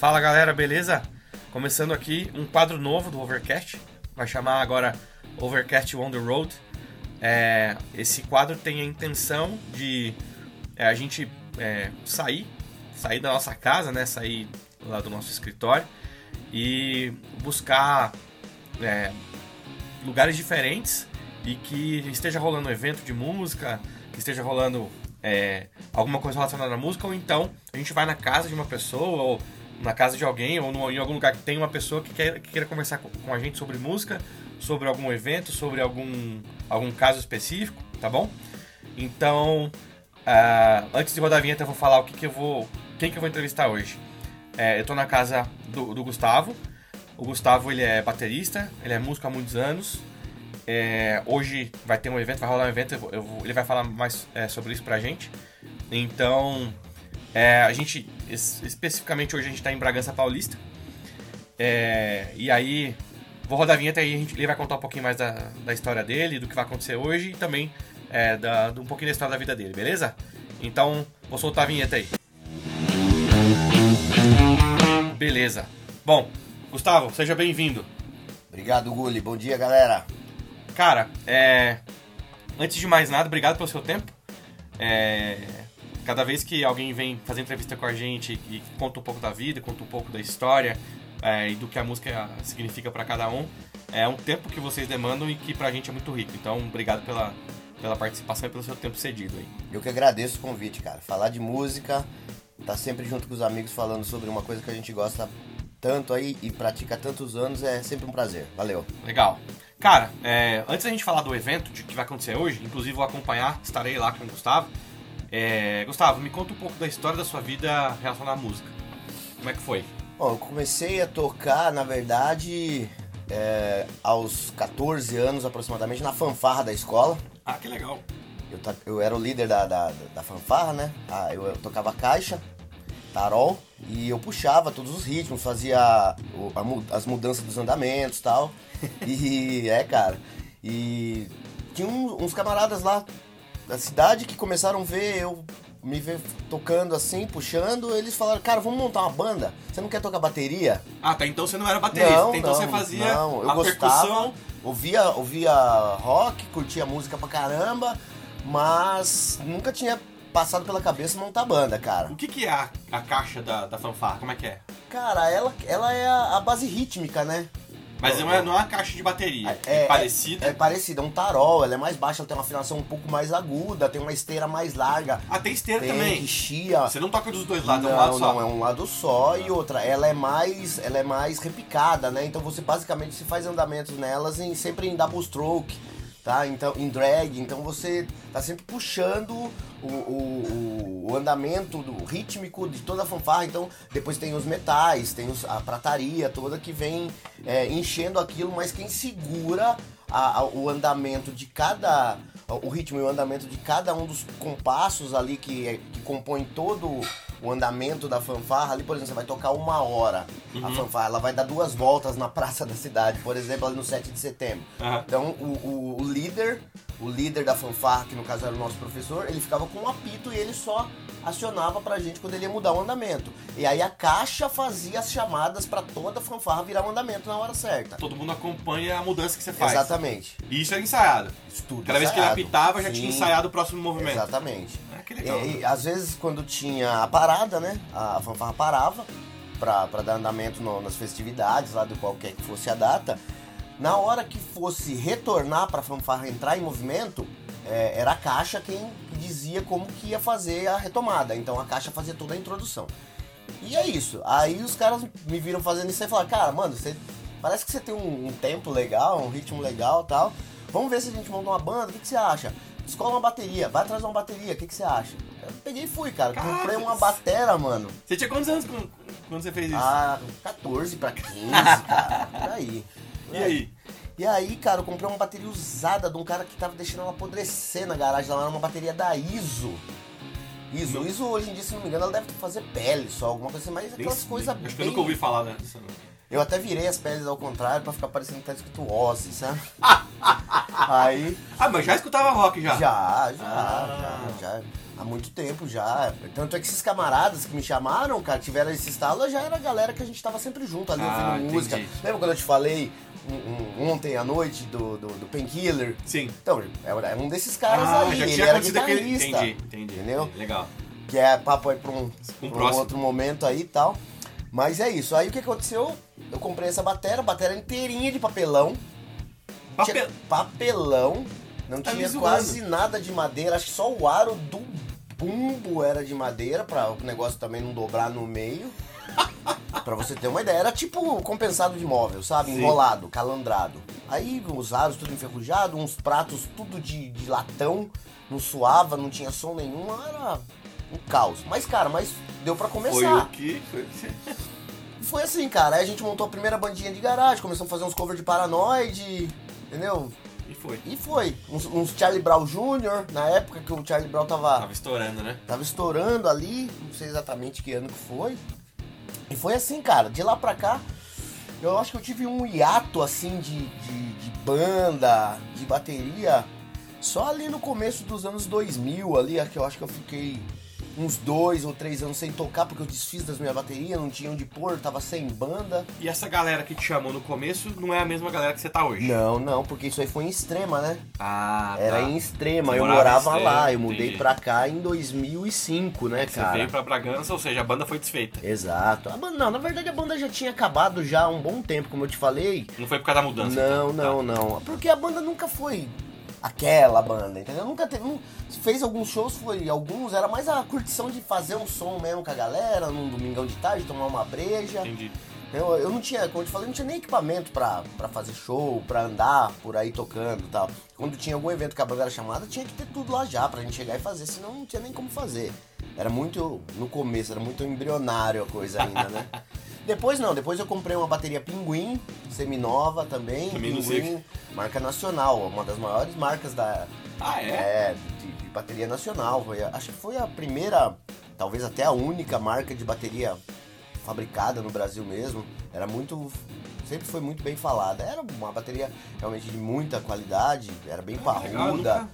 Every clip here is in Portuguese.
Fala galera, beleza? Começando aqui um quadro novo do Overcast, vai chamar agora Overcast on the Road. É, esse quadro tem a intenção de é, a gente é, sair, sair da nossa casa, né? Sair lá do nosso escritório e buscar é, lugares diferentes e que esteja rolando um evento de música, que esteja rolando é, alguma coisa relacionada à música, ou então a gente vai na casa de uma pessoa, ou na casa de alguém, ou no, em algum lugar que tem uma pessoa que, quer, que queira conversar com, com, a gente sobre música, sobre algum evento, sobre algum, algum caso específico, tá bom? Então, uh, antes de rodar a vinheta, eu vou falar o que, que eu vou. quem que eu vou entrevistar hoje. É, eu tô na casa do, do Gustavo. O Gustavo ele é baterista, ele é músico há muitos anos. É, hoje vai ter um evento, vai rolar um evento, eu vou, ele vai falar mais é, sobre isso pra gente. Então, é, a gente, especificamente hoje a gente tá em Bragança Paulista. É, e aí, vou rodar a vinheta e ele vai contar um pouquinho mais da, da história dele, do que vai acontecer hoje e também é, da, um pouquinho da história da vida dele, beleza? Então, vou soltar a vinheta aí. Beleza. Bom, Gustavo, seja bem-vindo. Obrigado, Guli. Bom dia, galera. Cara, é... antes de mais nada, obrigado pelo seu tempo. É... Cada vez que alguém vem fazer entrevista com a gente e conta um pouco da vida, conta um pouco da história é, e do que a música significa para cada um, é um tempo que vocês demandam e que pra gente é muito rico. Então, obrigado pela, pela participação e pelo seu tempo cedido aí. Eu que agradeço o convite, cara. Falar de música, tá sempre junto com os amigos falando sobre uma coisa que a gente gosta tanto aí e pratica há tantos anos é sempre um prazer. Valeu. Legal. Cara, é, antes da gente falar do evento de, que vai acontecer hoje, inclusive vou acompanhar, estarei lá com o Gustavo. É, Gustavo, me conta um pouco da história da sua vida relacionada à música. Como é que foi? Bom, eu comecei a tocar, na verdade, é, aos 14 anos aproximadamente, na fanfarra da escola. Ah, que legal. Eu, eu era o líder da, da, da fanfarra, né? Ah, eu, eu tocava caixa, tarol, e eu puxava todos os ritmos, fazia a, as mudanças dos andamentos e tal. E é, cara. E tinha uns camaradas lá da cidade que começaram a ver eu me ver tocando assim, puxando, eles falaram, cara, vamos montar uma banda. Você não quer tocar bateria? Ah, tá. Então você não era baterista. Não, então não, você fazia não, eu a gostava, percussão. Ouvia, ouvia rock, curtia música pra caramba, mas nunca tinha passado pela cabeça montar banda, cara. O que, que é a, a caixa da, da fanfarra? Como é que é? Cara, ela, ela é a, a base rítmica, né? Mas não é, não é uma caixa de bateria. É, é, é parecida. É, é parecida, é um tarol, ela é mais baixa, ela tem uma afinação um pouco mais aguda, tem uma esteira mais larga. Ah, tem esteira tem também. Chia. Você não toca dos dois lados, não, é um lado só. Não, é um lado só e outra, ela é mais, ela é mais repicada, né? Então você basicamente se faz andamentos nelas em, sempre em double stroke tá? Então, em drag, então você tá sempre puxando o, o, o, andamento do rítmico de toda a fanfarra. Então, depois tem os metais, tem os, a prataria toda que vem é, enchendo aquilo, mas quem segura a, a, o andamento de cada o ritmo e o andamento de cada um dos compassos ali que, é, que compõem todo o andamento da fanfarra ali, por exemplo, você vai tocar uma hora uhum. a fanfarra, ela vai dar duas voltas na praça da cidade, por exemplo, ali no 7 de setembro. Uhum. Então, o, o, o, líder, o líder da fanfarra, que no caso era o nosso professor, ele ficava com um apito e ele só acionava pra gente quando ele ia mudar o andamento. E aí a caixa fazia as chamadas para toda a fanfarra virar o andamento na hora certa. Todo mundo acompanha a mudança que você faz. Exatamente. E isso é ensaiado. Isso tudo Cada ensaiado. vez que ele apitava, já Sim. tinha ensaiado o próximo movimento. Exatamente. Que legal. E, e, às vezes quando tinha a parada, né? A fanfarra parava pra, pra dar andamento no, nas festividades, lá de qualquer que fosse a data. Na hora que fosse retornar pra fanfarra entrar em movimento, é, era a caixa quem dizia como que ia fazer a retomada. Então a caixa fazia toda a introdução. E é isso. Aí os caras me viram fazendo isso e falaram, cara, mano, você parece que você tem um, um tempo legal, um ritmo legal tal. Vamos ver se a gente monta uma banda, o que, que você acha? Escola uma bateria, vai trazer uma bateria, o que, que você acha? Eu peguei e fui, cara. Caraca, Comprei uma batera, mano. Você tinha quantos anos quando você fez isso? Ah, 14 pra 15, cara. Por aí. E aí? E aí, cara, eu comprei uma bateria usada de um cara que tava deixando ela apodrecer na garagem. Ela era uma bateria da ISO. ISO. Não. ISO, hoje em dia, se não me engano, ela deve fazer pele só, alguma coisa assim, mas aquelas coisas bem... Acho que eu nunca ouvi falar dessa. Eu até virei as peles ao contrário pra ficar parecendo que tá escrito Ozzy, sabe? aí... Ah, mas já escutava rock já? Já, já, ah. já, já. Há muito tempo já. Tanto é que esses camaradas que me chamaram, cara, tiveram esse estalo, já era a galera que a gente tava sempre junto ali Ah, ouvindo música. entendi. Lembra quando eu te falei um- um- ontem à noite do, do, do Painkiller? Sim. Então, é um desses caras Ah, aí, já ele era acontecido aquele... guitarrista. Entendi, entendi. Entendeu? entendi. Legal. Que é papo aí pra um, pra um outro momento aí e tal. Mas é isso. Aí o que aconteceu? Eu comprei essa batera, batera inteirinha de papelão. Papel... Tinha papelão. Não Tá tinha quase nada de madeira. Acho que só o aro do bumbo era de madeira, pra o negócio também não dobrar no meio. pra você ter uma ideia. Era tipo compensado de móvel, sabe? Sim. Enrolado, calandrado. Aí os aros tudo enferrujado, uns pratos tudo de, de latão. Não suava, não tinha som nenhum. Era um caos. Mas, cara, mas deu pra Foi começar. o que... Foi... Foi assim, cara. Aí a gente montou a primeira bandinha de garagem, começamos a fazer uns covers de Paranoid, entendeu? E foi. E foi. Uns, uns Charlie Brown Jr., na época que o Charlie Brown tava, Tava estourando, né? tava estourando ali, não sei exatamente que ano que foi. E foi assim, cara, de lá pra cá, eu acho que eu tive um hiato assim de, de, de banda, de bateria, só ali no começo dos anos 2000, ali, que eu acho que eu fiquei uns dois ou três anos sem tocar, porque eu desfiz das minhas baterias, não tinha onde pôr, tava sem banda. E essa galera que te chamou no começo não é a mesma galera que você tá hoje. Não, não, porque isso aí foi em extrema, né? Ah, Era tá. em extrema, Você eu morava morava Extrema, lá, eu mudei entendi. pra cá em 2005, né, Você cara? veio pra Bragança, ou seja, a banda foi desfeita. Exato. A banda, não, na verdade a banda já tinha acabado já há um bom tempo, como eu te falei. Não foi por causa da mudança. Não, então. não, Tá. não. Porque a banda nunca foi aquela banda, entendeu? Nunca teve. não- fez alguns shows, foi. Alguns era mais a curtição de fazer um som mesmo com a galera, num domingão de tarde, tomar uma breja. Entendi. Eu, eu não tinha, como eu te falei, não tinha nem equipamento pra, pra fazer show, pra andar por aí tocando e tal. Quando tinha algum evento que a banda era chamada, tinha que ter tudo lá já pra gente chegar e fazer, senão não tinha nem como fazer. Era muito, no começo, era muito embrionário a coisa ainda, né? Depois não, depois eu comprei uma bateria Pinguim, seminova também, Também Pinguim, marca nacional, uma das maiores marcas da, Ah, é? é, de, de bateria nacional. Foi, acho que foi a primeira, talvez até a única marca de bateria fabricada no Brasil mesmo. Era muito. Sempre foi muito bem falada. Era uma bateria realmente de muita qualidade, era bem Ah, parruda.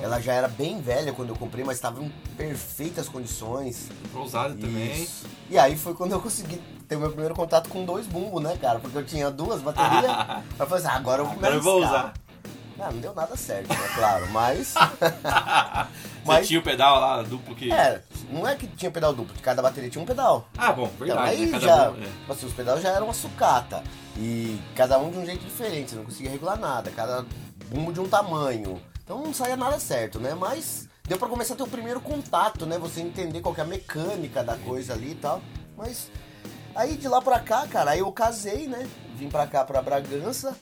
Ela já era bem velha quando eu comprei, mas estava em perfeitas condições. Usada também. E aí foi quando eu consegui ter meu primeiro contato com dois bumbos, né, cara? Porque eu tinha duas baterias. aí eu falei assim, ah, agora eu vou Agora eu vou usar. Ah, não deu nada certo, né? Claro, mas. Você Mas- tinha o pedal lá duplo que. É, não é que tinha pedal duplo, cada bateria tinha um pedal. Ah, bom, Então, verdade. aí né? Já, um- é. tipo assim, os pedais já eram uma sucata. E cada um de um jeito diferente, você não conseguia regular nada. Cada bumbo de um tamanho. Então não saía nada certo, né? Mas deu pra começar a ter o primeiro contato, né? Você entender qual que é a mecânica da coisa ali e tal. Mas aí de lá pra cá, cara, aí eu casei, né? Vim pra cá, pra Bragança.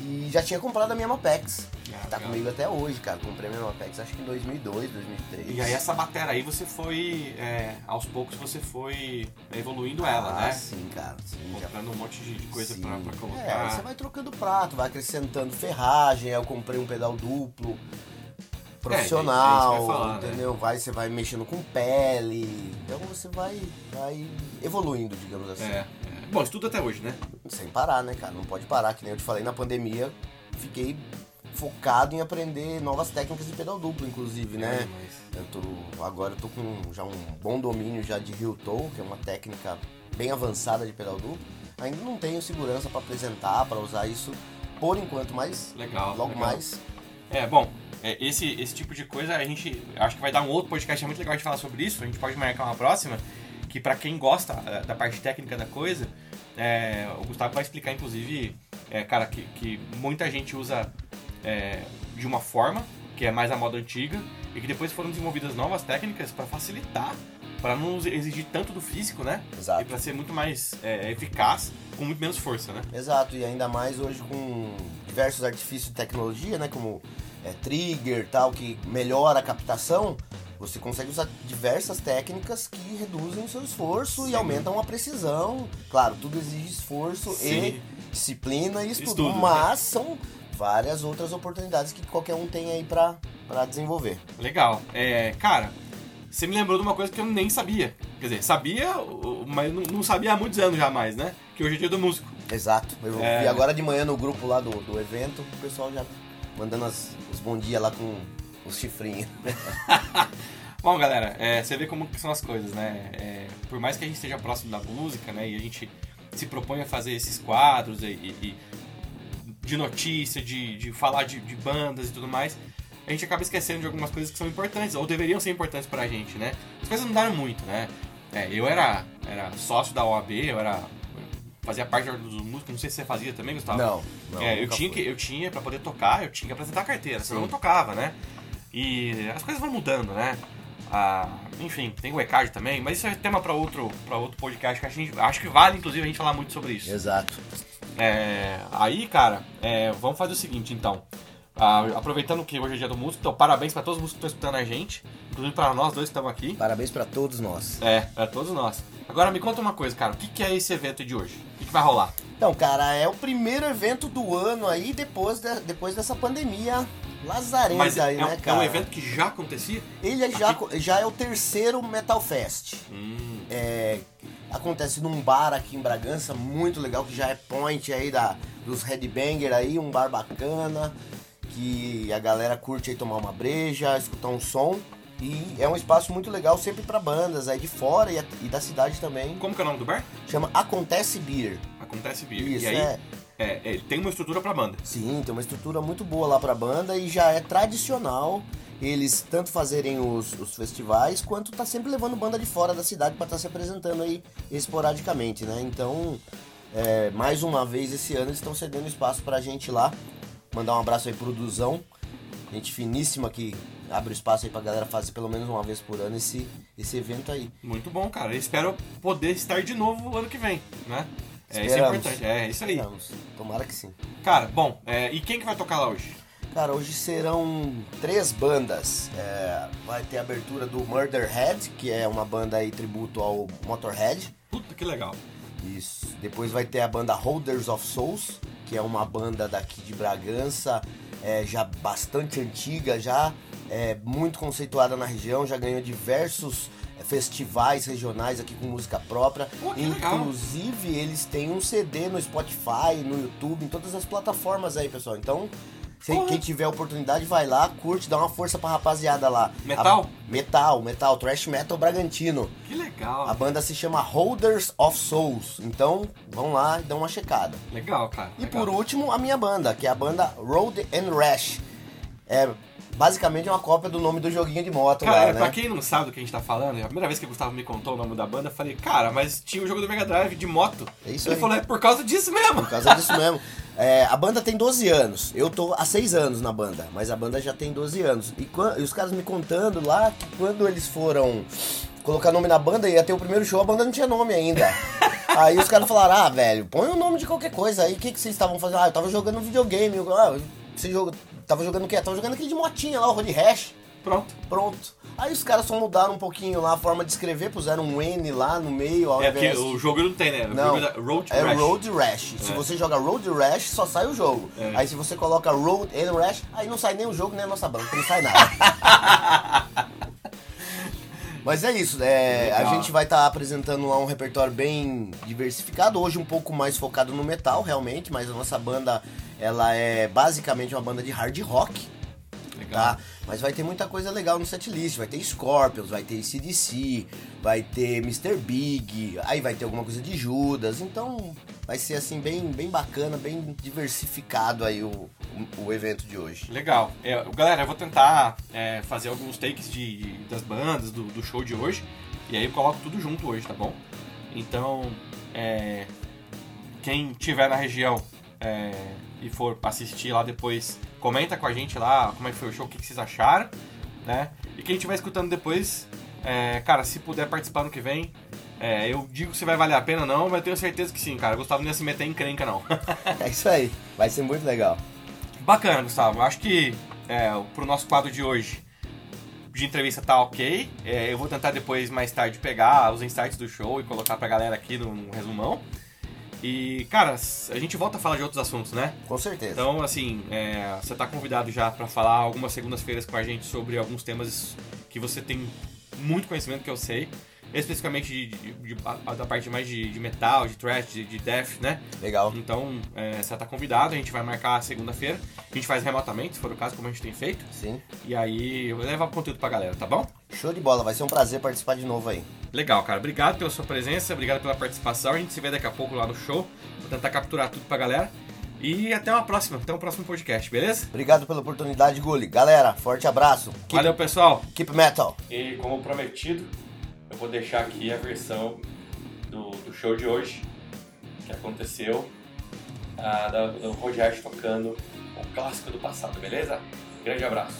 E já tinha comprado a minha Mapex. Ah, Tá legal. comigo até hoje, cara. Comprei a minha Mapex acho que em 2002, 2003. E aí essa bateria aí você foi. é, aos poucos você foi evoluindo ela, ah, né? sim, cara. Sim, já Comprando um monte de coisa Sim. pra, pra É, colocar. você vai trocando prato, vai acrescentando ferragem. Aí eu comprei um pedal duplo profissional, é eu ia falar, né? entendeu? Vai, você vai mexendo com pele. Então você vai, vai evoluindo, digamos assim. É, é. Bom, isso tudo até hoje, né? Sem parar, né, cara? Não pode parar, que nem eu te falei na pandemia. Fiquei focado em aprender novas técnicas de pedal duplo, inclusive, né? É, mas- Eu tô, agora eu tô com já um bom domínio já de heel toe, que é uma técnica bem avançada de pedal duplo. Ainda não tenho segurança para apresentar, para usar isso por enquanto, mas Legal. logo legal. mais. É, bom, é, esse, esse tipo de coisa a gente acho que vai dar um outro podcast é muito legal de falar sobre isso. A gente pode marcar uma próxima. Que pra quem gosta é, da parte técnica da coisa, é, o Gustavo vai explicar, inclusive, é, cara, que, que muita gente usa é, de uma forma, que é mais a moda antiga, e que depois foram desenvolvidas novas técnicas pra facilitar, pra não exigir tanto do físico, né? Exato. E pra ser muito mais é, eficaz, com muito menos força, né? Exato, e ainda mais hoje com diversos artifícios de tecnologia, né? Como é, trigger tal, que melhora a captação. Você consegue usar diversas técnicas que reduzem o seu esforço Sim. e aumentam a precisão. Claro, tudo exige esforço Sim. e disciplina e estudo, Estudo, né? mas são várias outras oportunidades que qualquer um tem aí pra, pra desenvolver. Legal. É, cara, você me lembrou de uma coisa que eu nem sabia. Quer dizer, sabia, mas não, sabia há muitos anos já mais, né? Que hoje é dia do músico. Exato. Eu É. vi agora de manhã no grupo lá do, do evento, o pessoal já mandando as- os bom dia lá com os chifrinhos. Bom, galera, é, você vê como são as coisas, né? É, por mais que a gente esteja próximo da música, né? E a gente se propõe a fazer esses quadros e, e- de notícia, de, de falar de, de bandas e tudo mais, a gente acaba esquecendo de algumas coisas que são importantes, ou deveriam ser importantes pra gente, né? As coisas mudaram muito, né? É, eu era, era sócio da OAB, eu era. Fazia parte dos Músicos, não sei se você fazia também, Gustavo. Não, não. É, eu tinha fui. que eu tinha para poder tocar, eu tinha que apresentar a carteira, senão eu não tocava, né? E as coisas vão mudando, né? Ah, enfim, tem o ECAD também, mas isso é tema para outro para outro podcast que a gente acho que vale inclusive a gente falar muito sobre isso. Exato. É, aí, cara, é, vamos fazer o seguinte, então. Ah, aproveitando que hoje é dia do músico, então parabéns para todos os músicos que estão escutando a gente, inclusive para nós dois que estamos aqui. Parabéns pra todos nós. É, para todos nós. Agora me conta uma coisa, cara, o que, que é esse evento de hoje? Vai rolar? Então, cara, é o primeiro evento do ano aí depois, de- depois dessa pandemia lazarenta Mas é, aí, é um- né, é cara? um evento que já acontecia? Ele já, já é o terceiro Metal Fest. Hum, É, acontece num bar aqui em Bragança, muito legal, que já é point aí da, dos headbanger aí, um bar bacana, que a galera curte aí tomar uma breja, escutar um som. E é um espaço muito legal sempre pra bandas aí de fora e, a- e da cidade também. como que é o nome do bar? Chama Acontece Beer. Acontece Beer. Isso, e aí, é. é, é, tem uma estrutura pra banda. Sim, tem uma estrutura muito boa lá pra banda e já é tradicional eles tanto fazerem os, os festivais quanto tá sempre levando banda de fora da cidade pra estar se apresentando aí esporadicamente, né? Então, é, mais uma vez esse ano eles estão cedendo espaço pra gente lá. Mandar um abraço aí pro Duzão, gente finíssima que abre espaço aí pra galera fazer pelo menos uma vez por ano esse, esse evento aí. Muito bom, cara. Eu espero poder estar de novo ano que vem, né? É, isso é Esperamos. importante. É, isso aí. Vamos, tomara que sim. Cara, bom, é, e quem que vai tocar lá hoje? Cara, hoje serão três bandas. É, vai ter a abertura do Murderhead, que é uma banda aí tributo ao Motorhead. Puta que legal. Isso. Depois vai ter a banda Holders of Souls, que é uma banda daqui de Bragança, é, já bastante antiga, já é, muito conceituada na região, já ganhou diversos é, festivais regionais aqui com música própria. Pô, que legal. Inclusive, eles têm um CD no Spotify, no YouTube, em todas as plataformas aí, pessoal. Então, se- quem tiver oportunidade, vai lá, curte, dá uma força pra rapaziada lá. Metal? A- metal, metal, thrash metal Bragantino. Que legal. A banda se chama Holders of Souls. Então, vão lá e dão uma checada. Legal, cara. E legal. por último, a minha banda, que é a banda Road and Rash. É basicamente uma cópia do nome do joguinho de moto Cara, lá, né? pra quem não sabe do que a gente tá falando, a primeira vez que o Gustavo me contou o nome da banda, eu falei, cara, mas tinha o jogo do Mega Drive de moto. É isso Ele aí. falou, é por causa disso mesmo. Por causa disso mesmo. É, a banda tem 12 anos. Eu tô há 6 anos na banda, mas a banda já tem 12 anos. E, e os caras me contando lá que quando eles foram colocar nome na banda, ia ter o primeiro show, a banda não tinha nome ainda. aí os caras falaram, ah, velho, põe o nome de qualquer coisa aí. O que, que vocês estavam fazendo? Ah, eu tava jogando videogame. Eu, ah, você joga, tava jogando o quê? Tava jogando aquele de motinha lá, o Road Rash. Pronto. Pronto. Aí os caras só mudaram um pouquinho lá a forma de escrever, puseram um N lá no meio ao É porque o jogo não tem, né? O Não, jogo é Road é Rash. Road Rash. Se É. você joga Road Rash, só sai o jogo. É. Aí se você coloca Road and Rash, aí não sai nem o jogo, nem a nossa banca, não sai nada. Mas é isso, é, a gente vai estar apresentando lá um repertório bem diversificado, hoje um pouco mais focado no metal, realmente, mas a nossa banda, ela é basicamente uma banda de hard rock, Legal. tá? Mas vai ter muita coisa legal no setlist. Vai ter Scorpions, vai ter CDC, vai ter Mr. Big, aí vai ter alguma coisa de Judas. Então vai ser assim bem, bem bacana, bem diversificado aí o, o, o evento de hoje. Legal. É, galera, eu vou tentar é, fazer alguns takes de, das bandas, do, do show de hoje. E aí eu coloco tudo junto hoje, tá bom? Então, é, quem tiver na região é, e for assistir lá depois, comenta com a gente lá como é que foi o show, o que, que vocês acharam, né? E quem estiver escutando depois, é, cara, se puder participar no que vem, é, eu digo se vai valer a pena ou não, mas eu tenho certeza que sim, cara. Gustavo não ia se meter em encrenca, não. É isso aí, vai ser muito legal. Bacana, Gustavo. Acho que é, pro nosso quadro de hoje de entrevista tá ok. É, eu vou tentar depois, mais tarde, pegar os insights do show e colocar pra galera aqui no, no resumão. E, cara, a gente volta a falar de outros assuntos, né? Com certeza. Então, assim, é, você tá convidado já pra falar algumas segundas-feiras com a gente sobre alguns temas que você tem muito conhecimento, que eu sei. Especificamente de, de- de- a- da parte mais de, metal, de thrash, de, de death, né? Legal. Então, é, você tá convidado, a gente vai marcar a segunda-feira. A gente faz remotamente, se for o caso, como a gente tem feito. Sim. E aí eu vou levar conteúdo pra galera, tá bom? Show de bola, vai ser um prazer participar de novo aí. Legal, cara. Obrigado pela sua presença, obrigado pela participação. A gente se vê daqui a pouco lá no show. Vou tentar capturar tudo pra galera. E até uma próxima, até o próximo podcast, beleza? Obrigado pela oportunidade, Gulli. Galera, forte abraço. Keep, Valeu, pessoal. keep metal. E como prometido, eu vou deixar aqui a versão do, do show de hoje, que aconteceu, a, da, do Roger tocando o clássico do passado, beleza? Grande abraço.